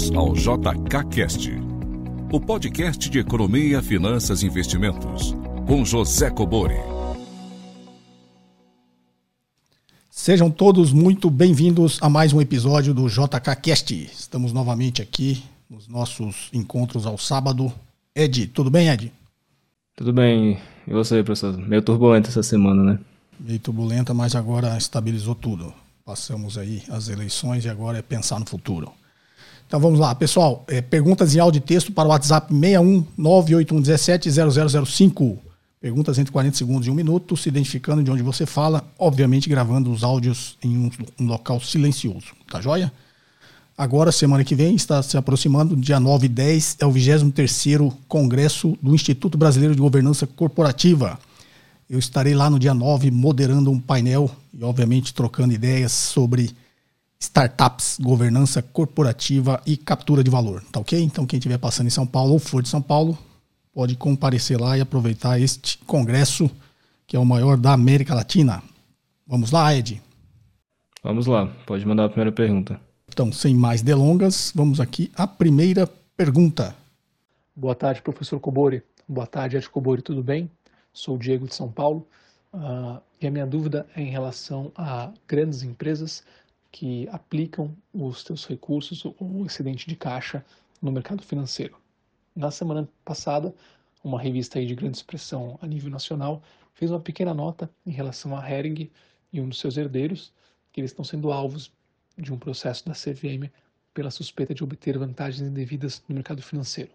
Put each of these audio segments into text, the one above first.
bem-vindos ao JKCast, o podcast de economia, finanças e investimentos, com José Cobori. Sejam todos muito bem-vindos a mais um episódio do JKCast. Estamos novamente aqui nos nossos encontros ao sábado. Ed, tudo bem, Ed? Tudo bem. E você, professor? Meio turbulento essa semana, né? Meio turbulenta, mas agora estabilizou tudo. Passamos aí as eleições e agora é pensar no futuro. Então vamos lá, pessoal. É, perguntas em áudio e texto para o WhatsApp 61981170005. Perguntas entre 40 segundos e um minuto, se identificando de onde você fala, obviamente gravando os áudios em um, um local silencioso. Tá joia? Agora, semana que vem, está se aproximando, dia 9 e 10, é o 23º Congresso do Instituto Brasileiro de Governança Corporativa. Eu estarei lá no dia 9 moderando um painel e, obviamente, trocando ideias sobre startups, governança corporativa e captura de valor. Tá ok? Então, quem estiver passando em São Paulo ou for de São Paulo, pode comparecer lá e aproveitar este congresso, que é o maior da América Latina. Vamos lá, Ed? Vamos lá, pode mandar a primeira pergunta. Então, sem mais delongas, vamos aqui à primeira pergunta. Boa tarde, professor Cobori. Boa tarde, Ed Cobori, tudo bem? sou o Diego de São Paulo, uh, e a minha dúvida é em relação a grandes empresas que aplicam os seus recursos ou excedente de caixa no mercado financeiro. Na semana passada, uma revista aí de grande expressão a nível nacional fez uma pequena nota em relação a Hering e um dos seus herdeiros, que eles estão sendo alvos de um processo da CVM pela suspeita de obter vantagens indevidas no mercado financeiro.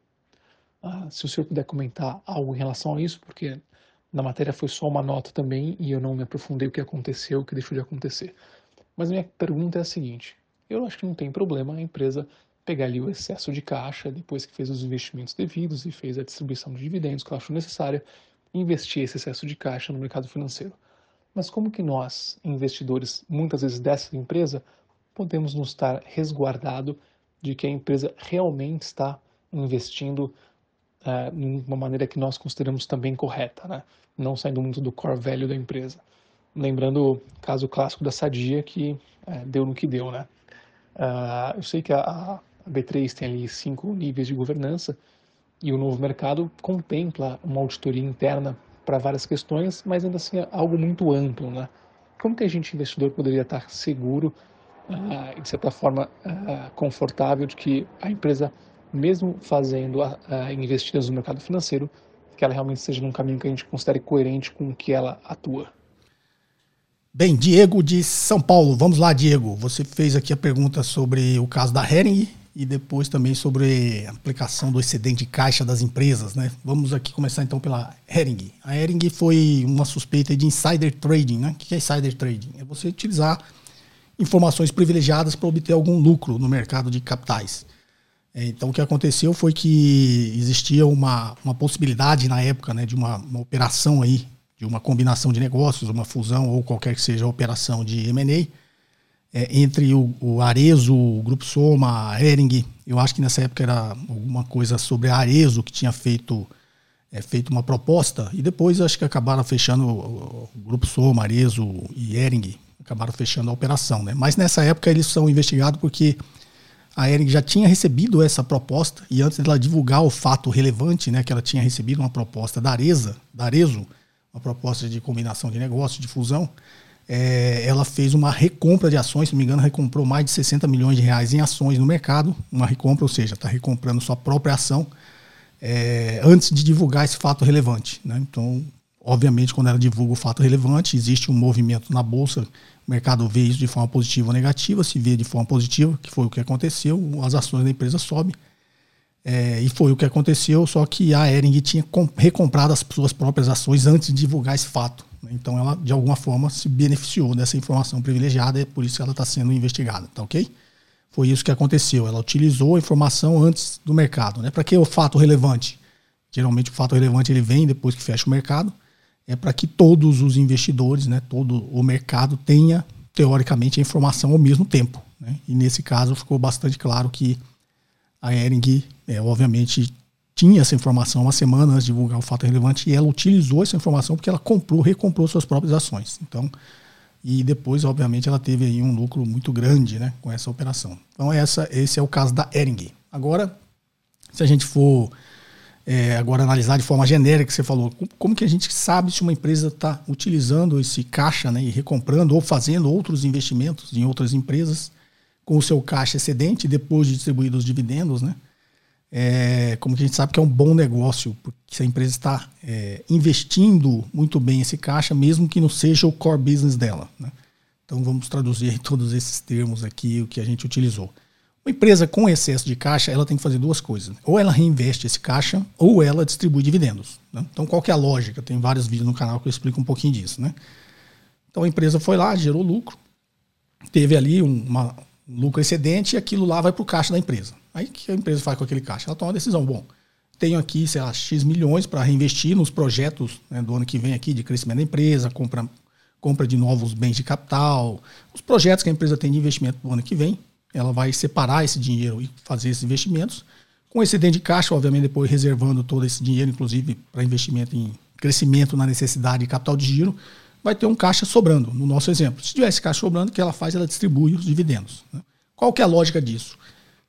Ah, se o senhor puder comentar algo em relação a isso, porque na matéria foi só uma nota também e eu não me aprofundei o que aconteceu, o que deixou de acontecer. Mas minha pergunta é a seguinte: eu acho que não tem problema a empresa pegar ali o excesso de caixa depois que fez os investimentos devidos e fez a distribuição de dividendos que ela achou necessária, investir esse excesso de caixa no mercado financeiro. Mas como que nós, investidores, muitas vezes dessa empresa, podemos nos estar resguardado de que a empresa realmente está investindo uh, de uma maneira que nós consideramos também correta, né? não saindo muito do core value da empresa. Lembrando o caso clássico da Sadia, que é, deu no que deu. Né? Uh, eu sei que a, a B3 tem ali cinco níveis de governança e o novo mercado contempla uma auditoria interna para várias questões, mas ainda assim é algo muito amplo. Né? Como que a gente, investidor, poderia estar seguro uh, e, de certa forma, uh, confortável de que a empresa, mesmo fazendo investidas no mercado financeiro, que ela realmente seja num caminho que a gente considere coerente com o que ela atua. Bem, Diego de São Paulo, vamos lá, Diego. Você fez aqui a pergunta sobre o caso da Hering e depois também sobre a aplicação do excedente de caixa das empresas, né? Vamos aqui começar então pela Hering. A Hering foi uma suspeita de insider trading, né? O que é insider trading? É você utilizar informações privilegiadas para obter algum lucro no mercado de capitais. É, então, o que aconteceu foi que existia uma, uma possibilidade na época né, de uma, uma operação aí, uma combinação de negócios, uma fusão ou qualquer que seja a operação de M&A é, entre o, o Arezo, o Grupo Soma, a Hering. Eu acho que nessa época era alguma coisa sobre a Arezo que tinha feito, é, feito uma proposta e depois acho que acabaram fechando o, o Grupo Soma, Arezo e Hering, acabaram fechando a operação. Né? Mas nessa época eles são investigados porque a Ering já tinha recebido essa proposta e antes dela divulgar o fato relevante, né, que ela tinha recebido uma proposta da Areza, da Arezo, uma proposta de combinação de negócios, de fusão, é, ela fez uma recompra de ações, se não me engano, recomprou mais de 60 milhões de reais em ações no mercado, uma recompra, ou seja, está recomprando sua própria ação é, antes de divulgar esse fato relevante. Né? Então, obviamente, quando ela divulga o fato relevante, existe um movimento na bolsa o mercado vê isso de forma positiva ou negativa, se vê de forma positiva, que foi o que aconteceu, as ações da empresa sobem. É, e foi o que aconteceu, só que a Ering tinha recomprado as suas próprias ações antes de divulgar esse fato. Né? Então ela, de alguma forma, se beneficiou dessa informação privilegiada, é por isso que ela está sendo investigada, tá ok? Foi isso que aconteceu. Ela utilizou a informação antes do mercado. Né? Para que o fato relevante? Geralmente o fato relevante ele vem depois que fecha o mercado é para que todos os investidores, né, todo o mercado tenha, teoricamente, a informação ao mesmo tempo. Né? E nesse caso ficou bastante claro que a Ering, é, obviamente, tinha essa informação uma semana antes de divulgar o fato relevante e ela utilizou essa informação porque ela comprou, recomprou suas próprias ações. Então, e depois, obviamente, ela teve aí um lucro muito grande né, com essa operação. Então, essa, esse é o caso da Ering. Agora, se a gente for é, agora analisar de forma genérica, você falou, como que a gente sabe se uma empresa está utilizando esse caixa né, e recomprando ou fazendo outros investimentos em outras empresas com o seu caixa excedente depois de distribuir os dividendos, né? É, como que a gente sabe que é um bom negócio, porque a empresa está é, investindo muito bem esse caixa, mesmo que não seja o core business dela. Né? Então vamos traduzir todos esses termos aqui, o que a gente utilizou. Uma empresa com excesso de caixa, ela tem que fazer duas coisas. Ou ela reinveste esse caixa, ou ela distribui dividendos. Né? Então qual que é a lógica? Tem vários vídeos no canal que eu explico um pouquinho disso. Né? Então a empresa foi lá, gerou lucro, teve ali uma, um lucro excedente e aquilo lá vai para o caixa da empresa. Aí o que a empresa faz com aquele caixa? Ela toma uma decisão. Bom, tenho aqui, sei lá, X milhões para reinvestir nos projetos né, do ano que vem aqui de crescimento da empresa, compra, compra de novos bens de capital, os projetos que a empresa tem de investimento do ano que vem, ela vai separar esse dinheiro e fazer esses investimentos. Com excedente de caixa, obviamente, depois reservando todo esse dinheiro, inclusive para investimento em crescimento na necessidade de capital de giro, vai ter um caixa sobrando, no nosso exemplo. Se tiver esse caixa sobrando, o que ela faz? Ela distribui os dividendos. Né? Qual que é a lógica disso?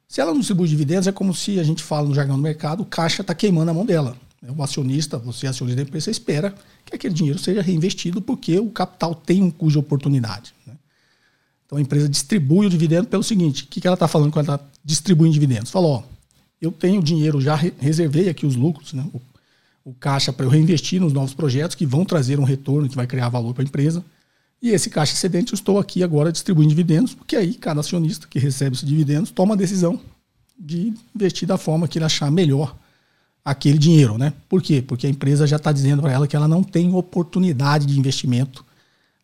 Se ela não distribui dividendos, é como se a gente fala no jargão do mercado, o caixa está queimando a mão dela. O acionista, você é acionista da empresa, espera que aquele dinheiro seja reinvestido porque o capital tem um custo de oportunidade. Né? Então a empresa distribui o dividendo pelo seguinte: o que, ela está falando quando ela está distribuindo dividendos? Falou, ó, eu tenho dinheiro, já reservei aqui os lucros, né? O, caixa para eu reinvestir nos novos projetos que vão trazer um retorno, que vai criar valor para a empresa. E esse caixa excedente eu estou aqui agora distribuindo dividendos, porque aí cada acionista que recebe esses dividendos toma a decisão de investir da forma que ele achar melhor aquele dinheiro, né? Por quê? Porque a empresa já está dizendo para ela que ela não tem oportunidade de investimento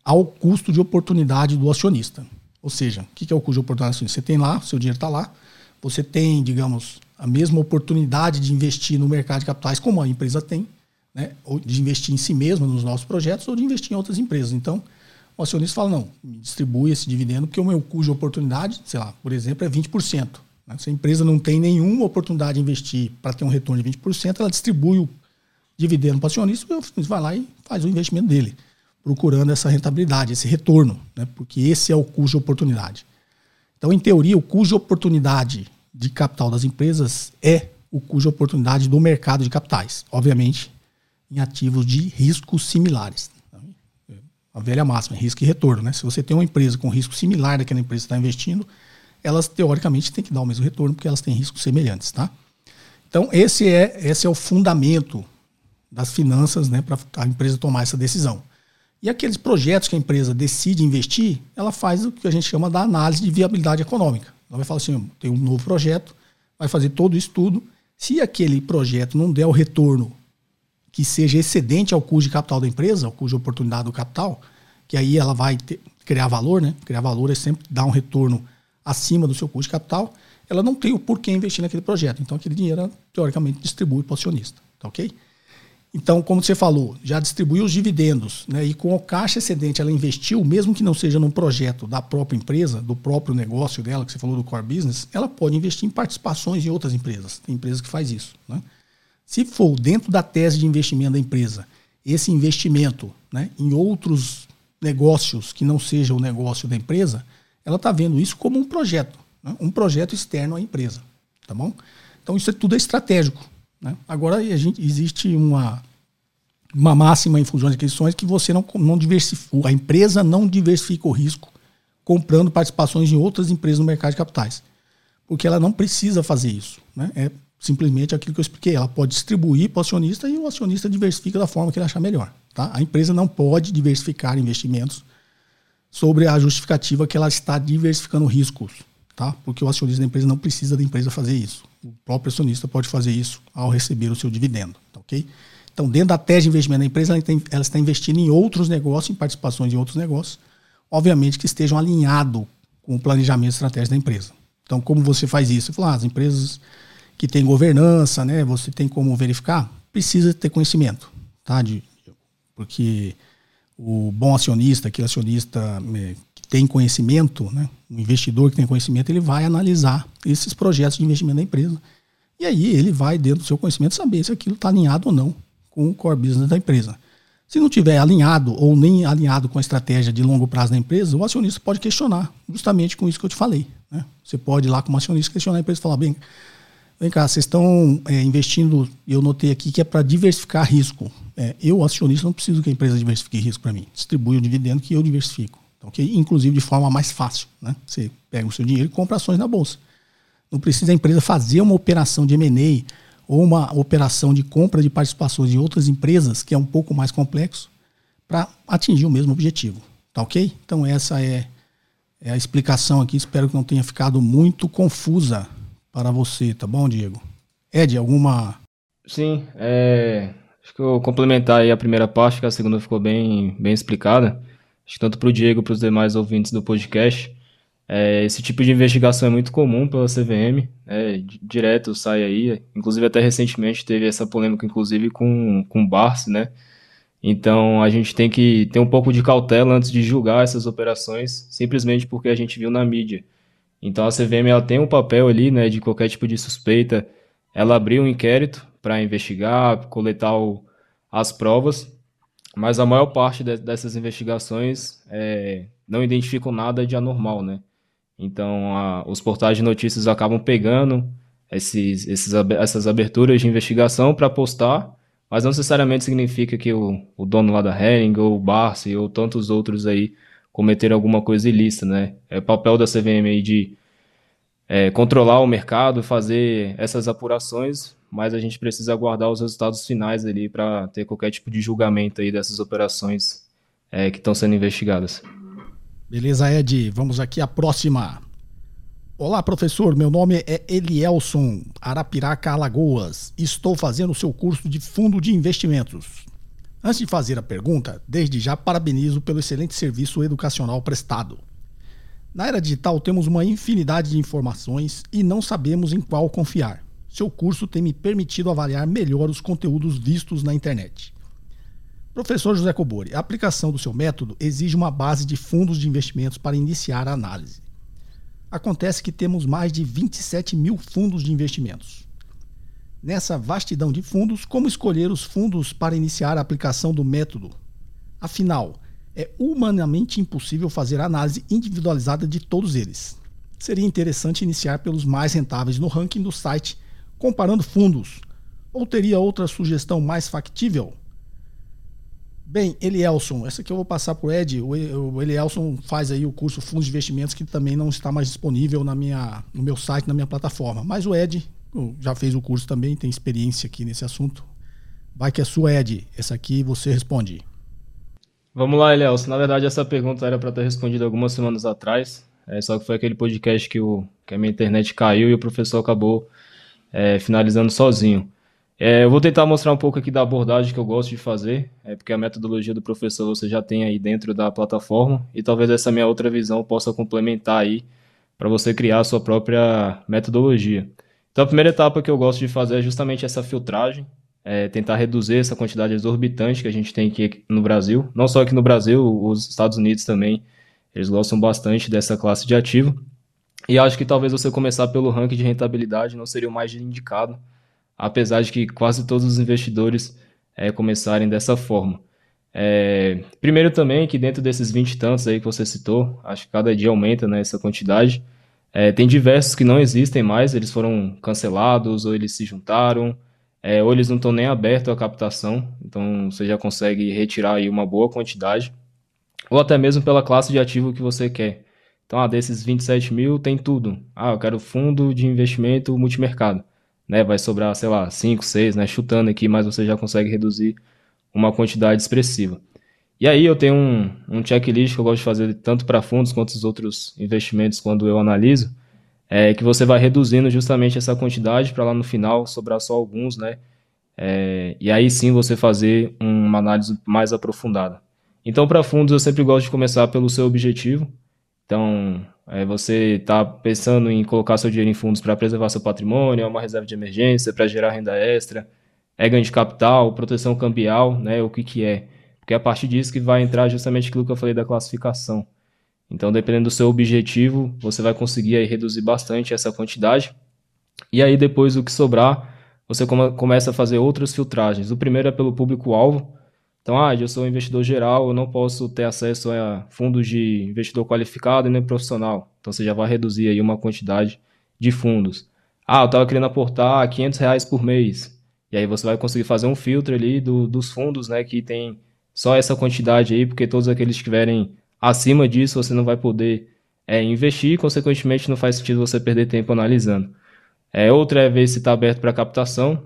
ao custo de oportunidade do acionista. Ou seja, o que é o custo de oportunidade do acionista? Você tem lá, seu dinheiro está lá, você tem, digamos, a mesma oportunidade de investir no mercado de capitais como a empresa tem, né? Ou de investir em si mesma nos nossos projetos ou de investir em outras empresas. Então, o acionista fala, não, me distribui esse dividendo porque o meu custo de oportunidade, sei lá, por exemplo, é 20%. Né? Se a empresa não tem nenhuma oportunidade de investir para ter um retorno de 20%, ela distribui o dividendo para o acionista e o acionista vai lá e faz o investimento dele, procurando essa rentabilidade, esse retorno, né? porque esse é o custo de oportunidade. Então, em teoria, o custo de oportunidade de capital das empresas é o de oportunidade do mercado de capitais, obviamente em ativos de riscos similares a velha máxima, risco e retorno. Né? Se você tem uma empresa com risco similar daquela empresa que está investindo, elas teoricamente têm que dar o mesmo retorno, porque elas têm riscos semelhantes. Tá? Então, esse é, esse é o fundamento das finanças né, para a empresa tomar essa decisão. E aqueles projetos que a empresa decide investir, ela faz o que a gente chama da análise de viabilidade econômica. Ela vai falar assim: tem um novo projeto, vai fazer todo o estudo. Se aquele projeto não der o retorno que seja excedente ao custo de capital da empresa, ao custo de oportunidade do capital, que aí ela vai ter, criar valor, né? Criar valor é sempre dar um retorno acima do seu custo de capital. Ela não tem o porquê investir naquele projeto. Então, aquele dinheiro, teoricamente, distribui para o acionista. Tá ok? Então, como você falou, já distribuiu os dividendos, né? E com o caixa excedente ela investiu, mesmo que não seja num projeto da própria empresa, do próprio negócio dela, que você falou do core business, ela pode investir em participações em outras empresas. Tem empresas que faz isso, né? Se for dentro da tese de investimento da empresa, esse investimento né, em outros negócios que não seja o negócio da empresa, ela está vendo isso como um projeto, né, um projeto externo à empresa. Tá bom? Então isso é tudo é estratégico. Né? Agora a gente, existe uma, uma máxima em fusões e aquisições que você não, não diversifica, a empresa não diversifica o risco comprando participações em outras empresas no mercado de capitais. Porque ela não precisa fazer isso. Né? É simplesmente aquilo que eu expliquei. Ela pode distribuir para o acionista e o acionista diversifica da forma que ele achar melhor. Tá? A empresa não pode diversificar investimentos sobre a justificativa que ela está diversificando riscos, tá? porque o acionista da empresa não precisa da empresa fazer isso. O próprio acionista pode fazer isso ao receber o seu dividendo. Tá ok? Então, dentro da tese de investimento da empresa, ela, tem, ela está investindo em outros negócios, em participações em outros negócios, obviamente que estejam alinhados com o planejamento estratégico da empresa. Então, como você faz isso? Você fala, ah, as empresas que tem governança, né? Você tem como verificar, precisa ter conhecimento, tá? De, porque o bom acionista, aquele acionista que tem conhecimento, né? O investidor que tem conhecimento, ele vai analisar esses projetos de investimento da empresa. E aí ele vai, dentro do seu conhecimento, saber se aquilo está alinhado ou não com o core business da empresa. Se não tiver alinhado ou nem alinhado com a estratégia de longo prazo da empresa, o acionista pode questionar, justamente com isso que eu te falei. Né? Você pode ir lá como acionista questionar a empresa e falar, bem, vem cá, vocês estão é, investindo, eu notei aqui que é para diversificar risco. É, eu, acionista, não preciso que a empresa diversifique risco para mim. Distribui o dividendo que eu diversifico. Então, que, inclusive de forma mais fácil. Né? Você pega o seu dinheiro e compra ações na bolsa. Não precisa a empresa fazer uma operação de M&A ou uma operação de compra de participações de outras empresas, que é um pouco mais complexo, para atingir o mesmo objetivo. Tá ok? Então essa é, é a explicação aqui. Espero que não tenha ficado muito confusa para você, tá bom, Diego? Ed, alguma. Sim, é, acho que eu complementar aí a primeira parte, que a segunda ficou bem, bem explicada. Tanto para o Diego para os demais ouvintes do podcast. É, esse tipo de investigação é muito comum pela CVM, né, direto sai aí, inclusive até recentemente teve essa polêmica, inclusive com, com o Barsi, né? Então a gente tem que ter um pouco de cautela antes de julgar essas operações, simplesmente porque a gente viu na mídia. Então a CVM ela tem um papel ali, né, de qualquer tipo de suspeita, ela abriu um inquérito para investigar, coletar o, as provas, mas a maior parte de, dessas investigações é, não identificam nada de anormal, né? Então, a, os portais de notícias acabam pegando esses, esses, essas aberturas de investigação para postar, mas não necessariamente significa que o, o dono lá da Hering, ou o Barsi, ou tantos outros aí cometeram alguma coisa ilícita, né? É papel da CVM aí de é, controlar o mercado, fazer essas apurações, mas a gente precisa aguardar os resultados finais ali para ter qualquer tipo de julgamento aí dessas operações é, que estão sendo investigadas. Beleza, Ed? Vamos aqui à próxima. Olá, professor. Meu nome é Elielson Arapiraca Alagoas. Estou fazendo o seu curso de fundo de investimentos. Antes de fazer a pergunta, desde já parabenizo pelo excelente serviço educacional prestado. Na era digital temos uma infinidade de informações e não sabemos em qual confiar. Seu curso tem me permitido avaliar melhor os conteúdos vistos na internet. Professor José Cobori, a aplicação do seu método exige uma base de fundos de investimentos para iniciar a análise. Acontece que temos mais de 27 mil fundos de investimentos. Nessa vastidão de fundos, como escolher os fundos para iniciar a aplicação do método? Afinal, é humanamente impossível fazer análise individualizada de todos eles. Seria interessante iniciar pelos mais rentáveis no ranking do site, comparando fundos. Ou teria outra sugestão mais factível? Bem, Elielson, essa aqui eu vou passar para o Ed. O Elielson faz aí o curso Fundos de Investimentos, que também não está mais disponível na minha, no meu site, na minha plataforma. Mas o Ed já fez o curso também, tem experiência aqui nesse assunto. Vai que é sua, Ed. Essa aqui você responde. Vamos lá, Elielson. Na verdade, essa pergunta era para ter respondido algumas semanas atrás. É, só que foi aquele podcast que, o, que a minha internet caiu e o professor acabou é, finalizando sozinho. É, eu vou tentar mostrar um pouco aqui da abordagem que eu gosto de fazer, é, porque a metodologia do professor você já tem aí dentro da plataforma e talvez essa minha outra visão possa complementar aí para você criar a sua própria metodologia. Então a primeira etapa que eu gosto de fazer é justamente essa filtragem, é, tentar reduzir essa quantidade exorbitante que a gente tem aqui no Brasil, não só aqui no Brasil, os Estados Unidos também, eles gostam bastante dessa classe de ativo. E acho que talvez você começar pelo ranking de rentabilidade não seria o mais indicado, apesar de que quase todos os investidores é, começarem dessa forma. É, primeiro também que dentro desses 20 e tantos aí que você citou, acho que cada dia aumenta né, essa quantidade, é, tem diversos que não existem mais, eles foram cancelados ou eles se juntaram, é, ou eles não estão nem abertos à captação, então você já consegue retirar aí uma boa quantidade, ou até mesmo pela classe de ativo que você quer. Então, ah, desses 27 mil tem tudo. Ah, eu quero fundo de investimento multimercado né, vai sobrar, sei lá, 5, 6, né, chutando aqui, mas você já consegue reduzir uma quantidade expressiva. E aí eu tenho um, um checklist que eu gosto de fazer tanto para fundos quanto os outros investimentos quando eu analiso, é que você vai reduzindo justamente essa quantidade para lá no final sobrar só alguns, né? É, e aí sim você fazer uma análise mais aprofundada. Então, para fundos, eu sempre gosto de começar pelo seu objetivo. Então, é, você está pensando em colocar seu dinheiro em fundos para preservar seu patrimônio, é uma reserva de emergência, para gerar renda extra, é ganho de capital, proteção cambial, né, o que, que é. Porque é a partir disso que vai entrar justamente aquilo que eu falei da classificação. Então, dependendo do seu objetivo, você vai conseguir aí reduzir bastante essa quantidade. E aí, depois, o que sobrar, você come começa a fazer outras filtragens. O primeiro é pelo público-alvo. Então, ah, eu sou um investidor geral, eu não posso ter acesso a fundos de investidor qualificado e nem profissional. Então, você já vai reduzir aí uma quantidade de fundos. Ah, eu estava querendo aportar 500 reais por mês. E aí você vai conseguir fazer um filtro ali do, dos fundos, né, que tem só essa quantidade aí, porque todos aqueles que estiverem acima disso, você não vai poder é, investir, consequentemente não faz sentido você perder tempo analisando. É, outra é ver se está aberto para captação.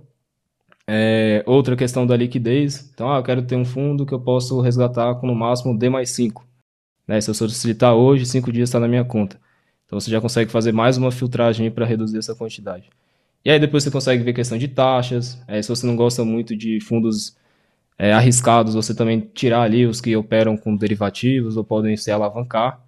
É, outra questão da liquidez. Então, ah, eu quero ter um fundo que eu posso resgatar com no máximo D mais 5. Né? Se eu solicitar hoje, 5 dias está na minha conta. Então você já consegue fazer mais uma filtragem para reduzir essa quantidade. E aí depois você consegue ver questão de taxas. É, se você não gosta muito de fundos é, arriscados, você também tirar ali os que operam com derivativos ou podem se alavancar.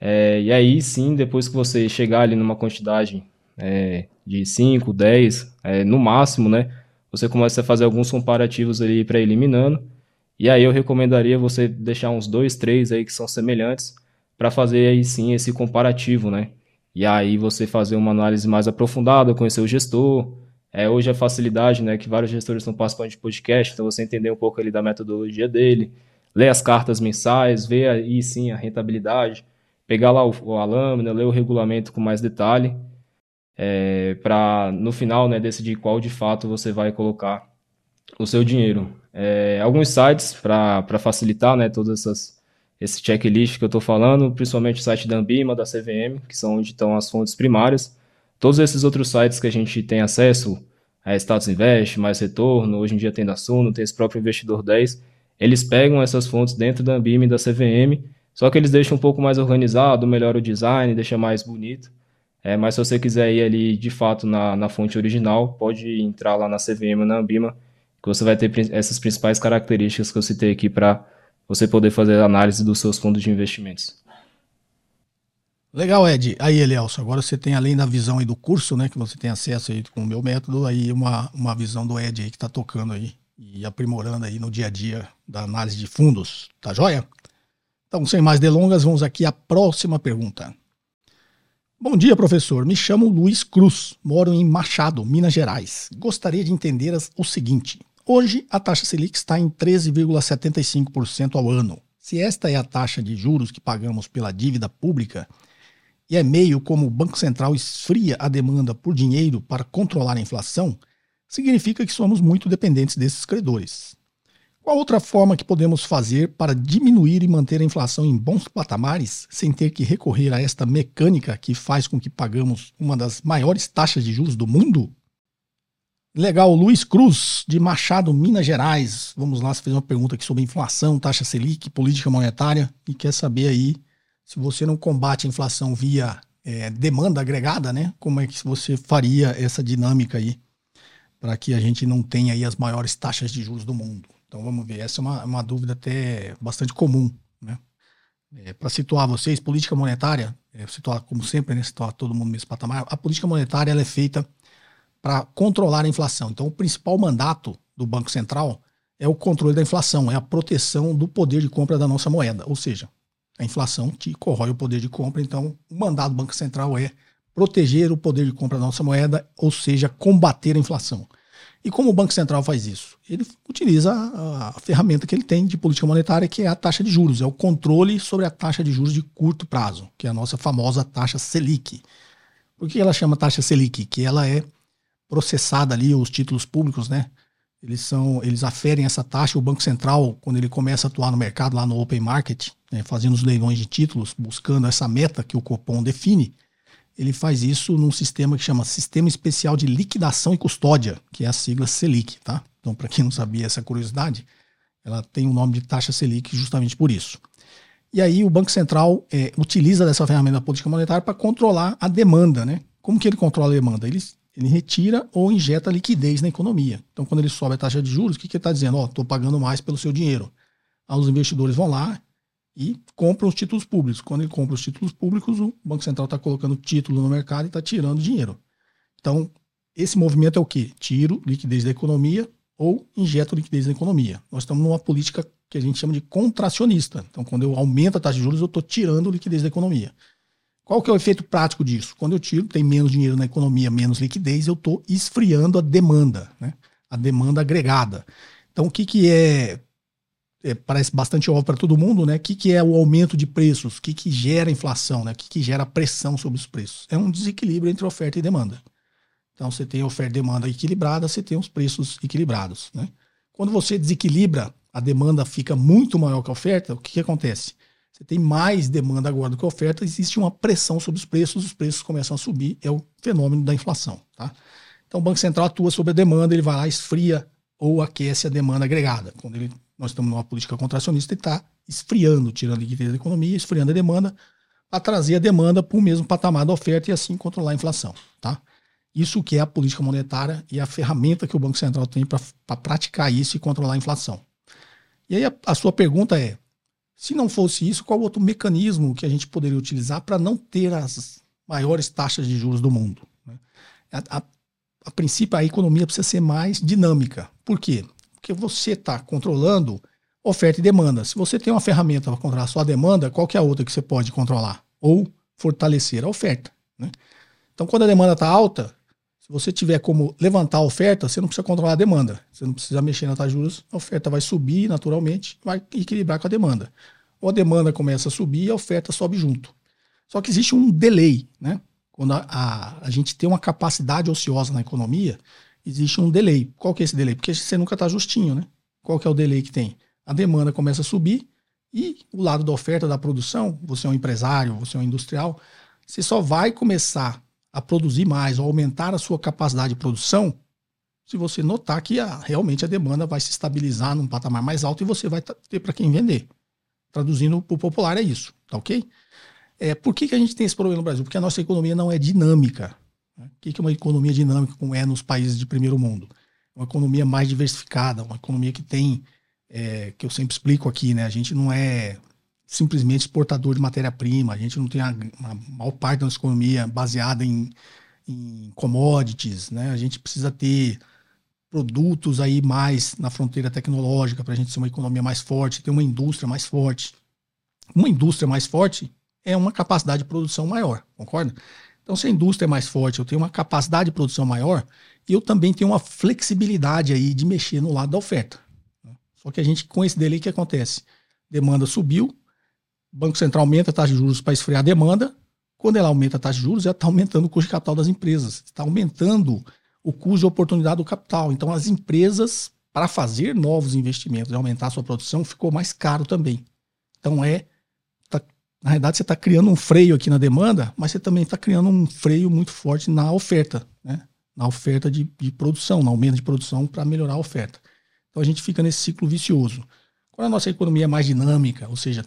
É, e aí sim, depois que você chegar ali numa quantidade é, de 5, 10, é, no máximo, né? Você começa a fazer alguns comparativos ali para eliminando. E aí eu recomendaria você deixar uns dois, três aí que são semelhantes para fazer aí sim esse comparativo, né? E aí você fazer uma análise mais aprofundada, conhecer o gestor. É, hoje a facilidade, né, que vários gestores estão participando de podcast, então você entender um pouco ali da metodologia dele, ler as cartas mensais, ver aí sim a rentabilidade, pegar lá o, a lâmina, ler o regulamento com mais detalhe, é, para no final, né, decidir qual de fato você vai colocar o seu dinheiro. É, alguns sites para facilitar, né, todas essas esse checklist que eu estou falando, principalmente o site da Ambima, da CVM, que são onde estão as fontes primárias. Todos esses outros sites que a gente tem acesso, a Status Invest, Mais Retorno, hoje em dia tem da Suno, tem esse próprio Investidor 10, eles pegam essas fontes dentro da Ambima e da CVM, só que eles deixam um pouco mais organizado, melhora o design, deixa mais bonito. É, mas se você quiser ir ali de fato na, na fonte original, pode entrar lá na CVM ou na Ambima, que você vai ter essas principais características que eu citei aqui para você poder fazer análise dos seus fundos de investimentos. Legal, Ed. Aí, Elielso, agora você tem, além da visão aí do curso, né, que você tem acesso aí com o meu método, aí uma, uma visão do Ed aí que está tocando aí e aprimorando aí no dia a dia da análise de fundos. Tá joia? Então, sem mais delongas, vamos aqui à próxima pergunta. Bom dia, professor. Me chamo Luiz Cruz, moro em Machado, Minas Gerais. Gostaria de entender o seguinte: Hoje, a taxa Selic está em 13,75% ao ano. Se esta é a taxa de juros que pagamos pela dívida pública, e é meio como o Banco Central esfria a demanda por dinheiro para controlar a inflação, significa que somos muito dependentes desses credores. Qual outra forma que podemos fazer para diminuir e manter a inflação em bons patamares sem ter que recorrer a esta mecânica que faz com que pagamos uma das maiores taxas de juros do mundo? Legal, Luiz Cruz, de Machado, Minas Gerais. Vamos lá, você fez uma pergunta aqui sobre inflação, taxa Selic, política monetária e quer saber aí se você não combate a inflação via é, demanda agregada, né? Como é que você faria essa dinâmica aí para que a gente não tenha aí as maiores taxas de juros do mundo? Então vamos ver, essa é uma, uma dúvida até bastante comum, né? É, para situar vocês, política monetária, é, situar como sempre, né, situar todo mundo nesse patamar, a política monetária ela é feita para controlar a inflação. Então, o principal mandato do Banco Central é o controle da inflação, é a proteção do poder de compra da nossa moeda. Ou seja, a inflação te corrói o poder de compra. Então, o mandato do Banco Central é proteger o poder de compra da nossa moeda, ou seja, combater a inflação. E como o Banco Central faz isso? Ele utiliza a, a, ferramenta que ele tem de política monetária, que é a taxa de juros, é o controle sobre a taxa de juros de curto prazo, que é a nossa famosa taxa Selic. Por que ela chama taxa Selic? Que ela é processada ali os títulos públicos, né? Eles são, eles aferem essa taxa. O Banco Central, quando ele começa a atuar no mercado lá no open market, né, fazendo os leilões de títulos, buscando essa meta que o Copom define, ele faz isso num sistema que chama Sistema Especial de Liquidação e Custódia, que é a sigla Selic, tá? Então, para quem não sabia essa curiosidade, ela tem o nome de taxa Selic justamente por isso. E aí o Banco Central é, utiliza dessa ferramenta da política monetária para controlar a demanda, né? Como que ele controla a demanda? Ele ele retira ou injeta liquidez na economia. Então, quando ele sobe a taxa de juros, o que, que ele está dizendo? Ó, estou pagando mais pelo seu dinheiro. Aí os investidores vão lá e compram os títulos públicos. Quando ele compra os títulos públicos, o Banco Central está colocando título no mercado e está tirando dinheiro. Então, esse movimento é o quê? Tiro liquidez da economia ou injeto liquidez na economia. Nós estamos numa política que a gente chama de contracionista. Então, quando eu aumento a taxa de juros, eu estou tirando liquidez da economia. Qual que é o efeito prático disso? Quando eu tiro, tem menos dinheiro na economia, menos liquidez, eu estou esfriando a demanda, né? a demanda agregada. Então, o que, que é é, parece bastante óbvio para todo mundo, né? O que, que é o aumento de preços? O que, que gera inflação, né? O que, que gera pressão sobre os preços? É um desequilíbrio entre oferta e demanda. Então você tem oferta e demanda equilibrada, você tem os preços equilibrados, né? Quando você desequilibra, a demanda fica muito maior que a oferta, o que, que acontece? Você tem mais demanda agora do que oferta, existe uma pressão sobre os preços, os preços começam a subir, é o fenômeno da inflação, tá? Então o Banco Central atua sobre a demanda, ele vai lá, esfria ou aquece a demanda agregada. Quando ele, nós estamos numa política contracionista, ele está esfriando, tirando a liquidez da economia, esfriando a demanda, para trazer a demanda para o mesmo patamar da oferta e assim controlar a inflação. Tá? Isso que é a política monetária e a ferramenta que o Banco Central tem para praticar isso e controlar a inflação. E aí a, a sua pergunta é, se não fosse isso, qual outro mecanismo que a gente poderia utilizar para não ter as maiores taxas de juros do mundo? Né? A, a, a princípio, a economia precisa ser mais dinâmica. Por quê? Porque você está controlando oferta e demanda. Se você tem uma ferramenta para controlar a demanda, qual que é a outra que você pode controlar? Ou fortalecer a oferta. Né? Então, quando a demanda está alta, você tiver como levantar a oferta, você não precisa controlar a demanda. Você não precisa mexer na taxa de juros, a oferta vai subir naturalmente, vai equilibrar com a demanda. Ou a demanda começa a subir e a oferta sobe junto. Só que existe um delay, né? Quando a, a, a, gente tem uma capacidade ociosa na economia, existe um delay. Qual que é esse delay? Porque você nunca está justinho, né? Qual que é o delay que tem? A demanda começa a subir e o lado da oferta da produção, você é um empresário, você é um industrial, você só vai começar a produzir mais ou aumentar a sua capacidade de produção se você notar que a, realmente a demanda vai se estabilizar num patamar mais alto e você vai ter para quem vender. Traduzindo para o popular é isso, tá ok? É, por que, que a gente tem esse problema no Brasil? Porque a nossa economia não é dinâmica. Né? O que, que é uma economia dinâmica, como é nos países de primeiro mundo? Uma economia mais diversificada, uma economia que tem, é, que eu sempre explico aqui, né? A gente não é simplesmente exportador de matéria-prima, a gente não tem a, a maior parte da nossa economia baseada em, em commodities, né? A gente precisa ter produtos aí mais na fronteira tecnológica para a gente ser uma economia mais forte, ter uma indústria mais forte. Uma indústria mais forte é uma capacidade de produção maior, concorda? Então, se a indústria é mais forte, eu tenho uma capacidade de produção maior, e eu também tenho uma flexibilidade aí de mexer no lado da oferta. Só que a gente, com esse delay, o que acontece? Demanda subiu, Banco Central aumenta a taxa de juros para esfriar a demanda. Quando ela aumenta a taxa de juros, ela está aumentando o custo de capital das empresas, está aumentando o custo de oportunidade do capital. Então, as empresas, para fazer novos investimentos e aumentar a sua produção, ficou mais caro também. Então, é na realidade, você está criando um freio aqui na demanda, mas você também está criando um freio muito forte na oferta, né? na oferta de, de produção, no aumento de produção para melhorar a oferta. Então a gente fica nesse ciclo vicioso. Quando a nossa economia é mais dinâmica, ou seja,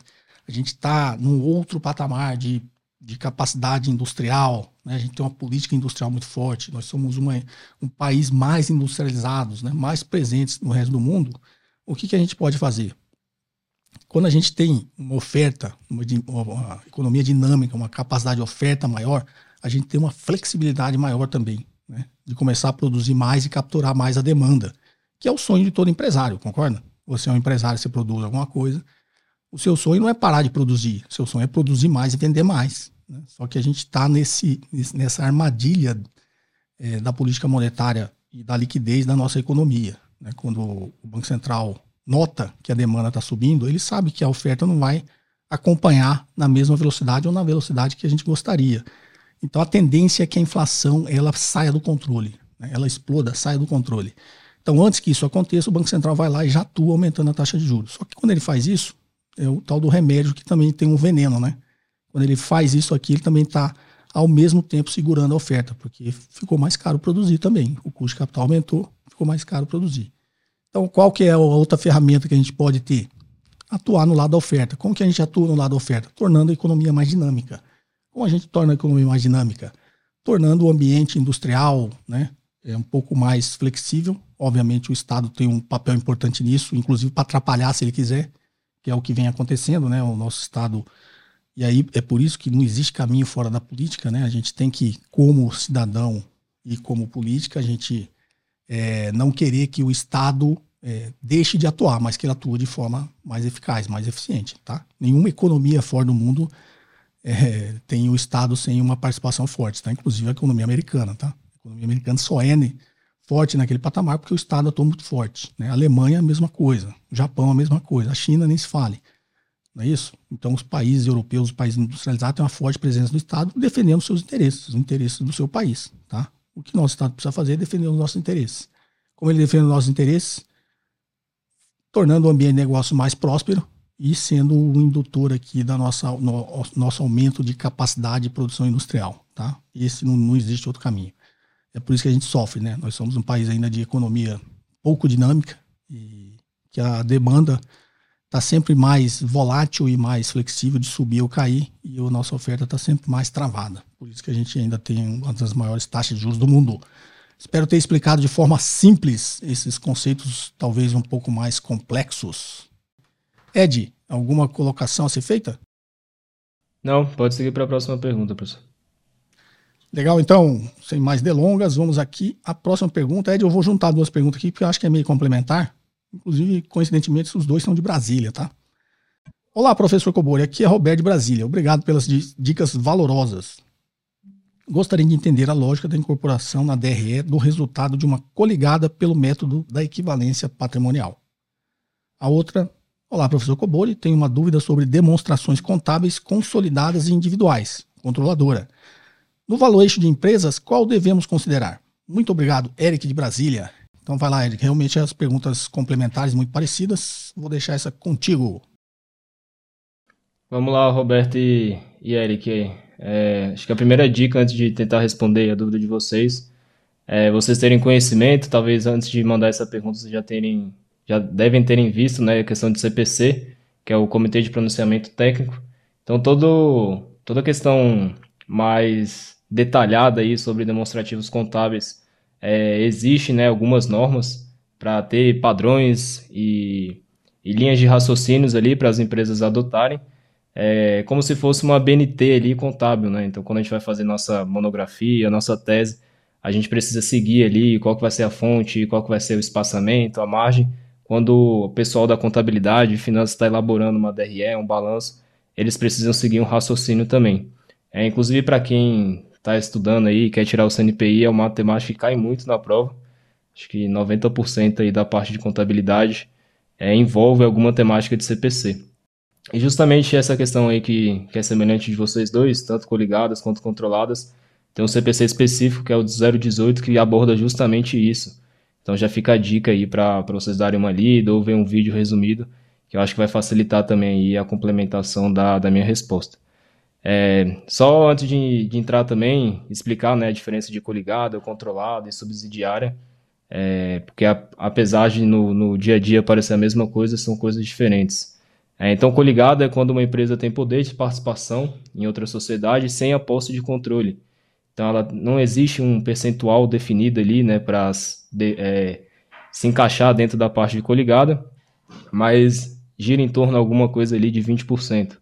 a gente está num outro patamar de, de capacidade industrial, né? a gente tem uma política industrial muito forte, nós somos uma, um país mais industrializados, né? mais presentes no resto do mundo, o que, que a gente pode fazer? quando a gente tem uma oferta, uma, uma, economia dinâmica, uma capacidade de oferta maior, a gente tem uma flexibilidade maior também, né? de começar a produzir mais e capturar mais a demanda, que é o sonho de todo empresário, concorda? Você é um empresário, você produz alguma coisa, o seu sonho não é parar de produzir, o seu sonho é produzir mais e vender mais. Né? Só que a gente está nesse, nessa armadilha é, da política monetária e da liquidez da nossa economia. Né? Quando o Banco Central nota que a demanda está subindo, ele sabe que a oferta não vai acompanhar na mesma velocidade ou na velocidade que a gente gostaria. Então a tendência é que a inflação ela saia do controle, né? ela exploda, saia do controle. Então antes que isso aconteça, o Banco Central vai lá e já atua aumentando a taxa de juros. Só que quando ele faz isso, é o tal do remédio que também tem um veneno, né? Quando ele faz isso aqui, ele também está ao mesmo tempo segurando a oferta, porque ficou mais caro produzir também. O custo de capital aumentou, ficou mais caro produzir. Então, qual que é a outra ferramenta que a gente pode ter? Atuar no lado da oferta. Como que a gente atua no lado da oferta? Tornando a economia mais dinâmica. Como a gente torna a economia mais dinâmica? Tornando o ambiente industrial né, é um pouco mais flexível. Obviamente, o Estado tem um papel importante nisso, inclusive para atrapalhar se ele quiser, que é o que vem acontecendo. Né? O nosso Estado. E aí é por isso que não existe caminho fora da política. Né? A gente tem que, como cidadão e como política, a gente é, não querer que o Estado é, deixe de atuar, mas que ele atue de forma mais eficaz, mais eficiente. Tá? Nenhuma economia fora do mundo é, tem o Estado sem uma participação forte, tá? inclusive a economia americana. Tá? A economia americana só é forte naquele patamar porque o Estado atuou muito forte. Né? A Alemanha, a mesma coisa. O Japão, a mesma coisa. A China, nem se fale. Não é isso? Então, os países europeus, os países industrializados, têm uma forte presença do Estado defendendo seus interesses, os interesses do seu país. Tá? O que nosso Estado precisa fazer é defender os nossos interesses. Como ele defende os nossos interesses? Tornando o ambiente de negócio mais próspero e sendo o indutor aqui da nossa no, nosso aumento de capacidade de produção industrial. Tá? Esse não, não existe outro caminho. É por isso que a gente sofre, né? Nós somos um país ainda de economia pouco dinâmica e que a demanda está sempre mais volátil e mais flexível de subir ou cair e a nossa oferta está sempre mais travada. Por isso que a gente ainda tem uma das maiores taxas de juros do mundo. Espero ter explicado de forma simples esses conceitos, talvez um pouco mais complexos. Ed, alguma colocação a ser feita? Não, pode seguir para a próxima pergunta, professor. Legal, então, sem mais delongas, vamos aqui. A próxima pergunta, Ed, eu vou juntar duas perguntas aqui, porque eu acho que é meio complementar. Inclusive, coincidentemente, os dois são de Brasília, tá? Olá, professor Cobori, aqui é Roberto de Brasília. Obrigado pelas dicas valorosas. Gostaria de entender a lógica da incorporação na DRE do resultado de uma coligada pelo método da equivalência patrimonial. A outra, olá, professor Cobori, tenho uma dúvida sobre demonstrações contábeis consolidadas e individuais, controladora no valuation de empresas, qual devemos considerar? Muito obrigado, Eric de Brasília. Então vai lá, Eric. Realmente as perguntas complementares muito parecidas. Vou deixar essa contigo. Vamos lá, Roberto e, e Eric. É, acho que a primeira dica antes de tentar responder a dúvida de vocês é vocês terem conhecimento, talvez antes de mandar essa pergunta vocês já terem já devem terem visto, né, a questão de CPC, que é o Comitê de Pronunciamento Técnico. Então todo toda a questão mais detalhada aí sobre demonstrativos contábeis, é, existe né, algumas normas para ter padrões e, e, linhas de raciocínios ali para as empresas adotarem, é, como se fosse uma BNT ali contábil, né? Então, quando a gente vai fazer nossa monografia, nossa tese, a gente precisa seguir ali qual que vai ser a fonte, qual que vai ser o espaçamento, a margem. Quando o pessoal da contabilidade, finanças está elaborando uma DRE, um balanço, eles precisam seguir um raciocínio também. É, inclusive para quem está estudando aí, quer tirar o CNPI, é uma matemática que cai muito na prova. Acho que 90% aí da parte de contabilidade é, envolve alguma temática de CPC. E justamente essa questão aí que, que é semelhante de vocês dois, tanto coligadas quanto controladas, tem um CPC específico que é o 018 que aborda justamente isso. Então já fica a dica aí para vocês darem uma lida ou ver um vídeo resumido, que eu acho que vai facilitar também aí a complementação da, da minha resposta. É, só antes de, de, entrar também, explicar né, a diferença de coligada, controlada e subsidiária, é, porque a, apesar de no, no, dia a dia parecer a mesma coisa, são coisas diferentes. É, então, coligada é quando uma empresa tem poder de participação em outra sociedade sem a posse de controle. Então, ela, não existe um percentual definido ali né, para é, se encaixar dentro da parte de coligada, mas gira em torno de alguma coisa ali de 20%.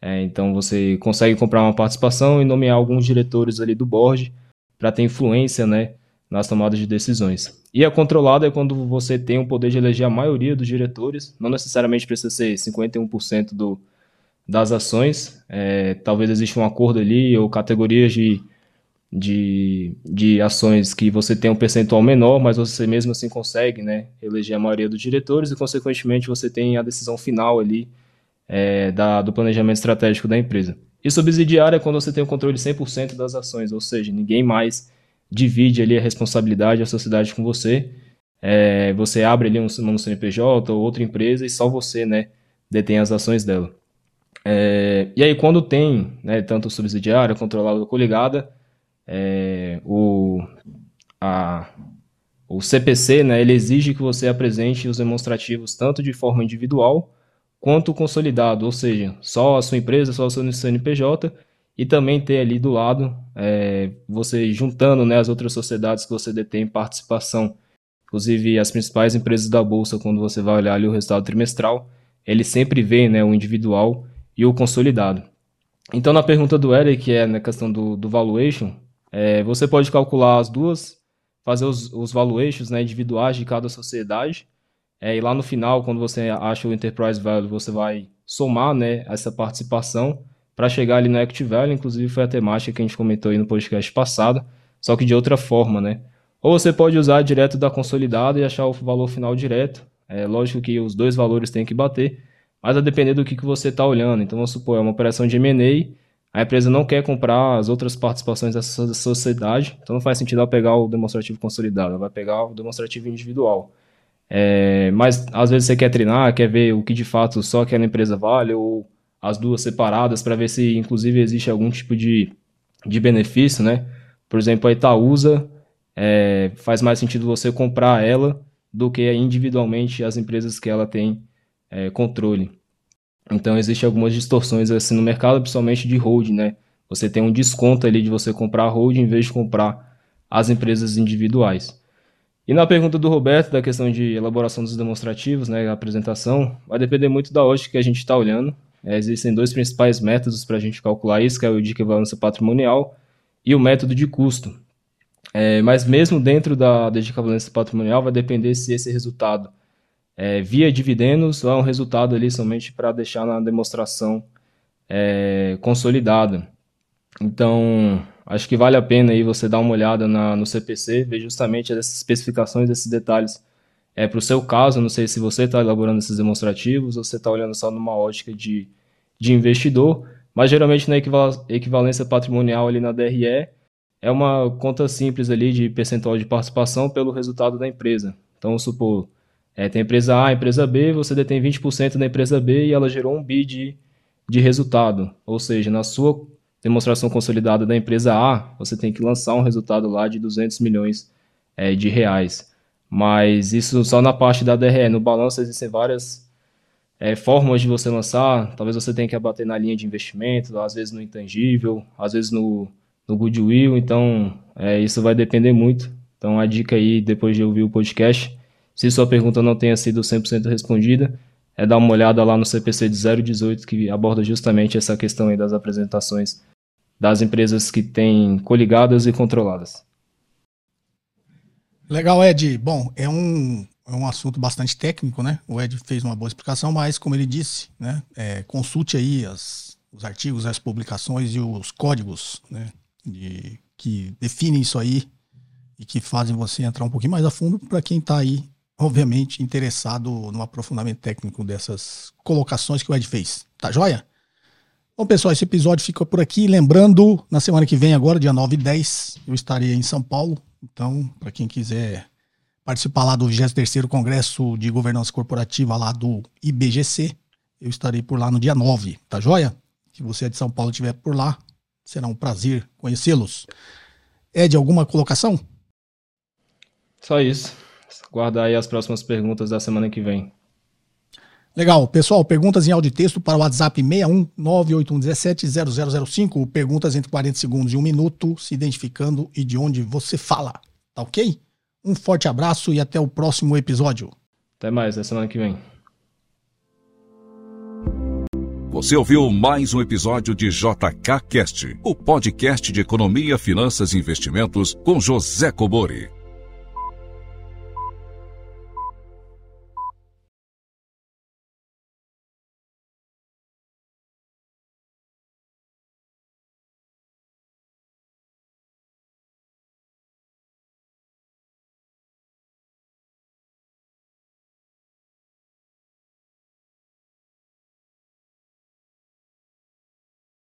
É, então você consegue comprar uma participação e nomear alguns diretores ali do board para ter influência né, nas tomadas de decisões. E a controlada é quando você tem o poder de eleger a maioria dos diretores, não necessariamente precisa ser 51% do, das ações, é, talvez exista um acordo ali ou categorias de, de, de ações que você tem um percentual menor, mas você mesmo assim consegue né, eleger a maioria dos diretores e, consequentemente, você tem a decisão final ali é, da, do planejamento estratégico da empresa. E subsidiária é quando você tem o controle 100% das ações, ou seja, ninguém mais divide ali a responsabilidade, a sociedade com você. É, você abre ali um, um CNPJ ou outra empresa e só você né, detém as ações dela. É, e aí, quando tem né, tanto subsidiária, controlada ou coligada, é, o, a, o CPC né, ele exige que você apresente os demonstrativos tanto de forma individual quanto consolidado, ou seja, só a sua empresa, só o seu CNPJ, e também ter ali do lado é, você juntando né, as outras sociedades que você detém participação. Inclusive, as principais empresas da Bolsa, quando você vai olhar ali o resultado trimestral, ele sempre vê né, o individual e o consolidado. Então, na pergunta do Eric, que é na questão do, do valuation, é, você pode calcular as duas, fazer os, os valuations né, individuais de cada sociedade, é, e lá no final, quando você acha o Enterprise Value, você vai somar né, essa participação para chegar ali no Equity Value. Inclusive, foi a temática que a gente comentou aí no podcast passado, só que de outra forma. Né? Ou você pode usar direto da consolidada e achar o valor final direto. É lógico que os dois valores têm que bater, mas a depender do que, que você está olhando. Então, vamos supor, é uma operação de M&A, a empresa não quer comprar as outras participações dessa sociedade, então não faz sentido ela pegar o demonstrativo consolidado, ela vai pegar o demonstrativo individual. É, mas às vezes você quer treinar, quer ver o que de fato só aquela empresa vale ou as duas separadas para ver se inclusive existe algum tipo de, de benefício, né? Por exemplo, a Itaúsa é, faz mais sentido você comprar ela do que individualmente as empresas que ela tem é, controle. Então existem algumas distorções assim no mercado, principalmente de holding, né? Você tem um desconto ali de você comprar holding em vez de comprar as empresas individuais. E na pergunta do Roberto, da questão de elaboração dos demonstrativos, né, a apresentação, vai depender muito da ótica que a gente está olhando. É, existem dois principais métodos para a gente calcular isso, que é o de equivalência patrimonial e o método de custo. É, mas mesmo dentro da, da equivalência patrimonial, vai depender se esse resultado é via dividendos ou é um resultado ali somente para deixar na demonstração é, consolidada. Então, Acho que vale a pena aí você dar uma olhada na, no CPC, ver justamente essas especificações, esses detalhes. É, para o seu caso, não sei se você está elaborando esses demonstrativos ou você está olhando só numa ótica de, de investidor, mas geralmente na equivalência patrimonial ali na DRE é uma conta simples ali de percentual de participação pelo resultado da empresa. Então, supor, é, tem empresa A, a empresa B, você detém 20% da empresa B e ela gerou um B de, de resultado. Ou seja, na sua demonstração consolidada da empresa A, você tem que lançar um resultado lá de 200 milhões é, de reais. Mas isso só na parte da DRE. No balanço existem várias é, formas de você lançar. Talvez você tenha que abater na linha de investimento, às vezes no intangível, às vezes no, no goodwill. Então, é, isso vai depender muito. Então, a dica aí, depois de ouvir o podcast, se sua pergunta não tenha sido 100% respondida, é dar uma olhada lá no CPC de 018, que aborda justamente essa questão aí das apresentações das empresas que têm coligadas e controladas. Legal, Ed. Bom, é um, é um assunto bastante técnico, né? O Ed fez uma boa explicação, mas como ele disse, né? É, consulte aí as, os artigos, as publicações e os códigos, né? De, que definem isso aí e que fazem você entrar um pouquinho mais a fundo para quem está aí obviamente, interessado no aprofundamento técnico dessas colocações que o Ed fez. Tá joia? Bom, pessoal, esse episódio fica por aqui. Lembrando, na semana que vem, agora, dia 9 e 10, eu estarei em São Paulo. Então, para quem quiser participar lá do 23 Congresso de Governança Corporativa lá do IBGC, eu estarei por lá no dia 9, tá joia? Se você é de São Paulo e estiver por lá, será um prazer conhecê-los. Ed, alguma colocação? Só isso. Guardar aí as próximas perguntas da semana que vem. Legal. Pessoal, perguntas em áudio e texto para o WhatsApp 61 0005. Perguntas entre 40 segundos e um minuto, se identificando e de onde você fala. Tá ok? Um forte abraço e até o próximo episódio. Até mais, até semana que vem. Você ouviu mais um episódio de JK Cast, o podcast de economia, finanças e investimentos com José Cobori.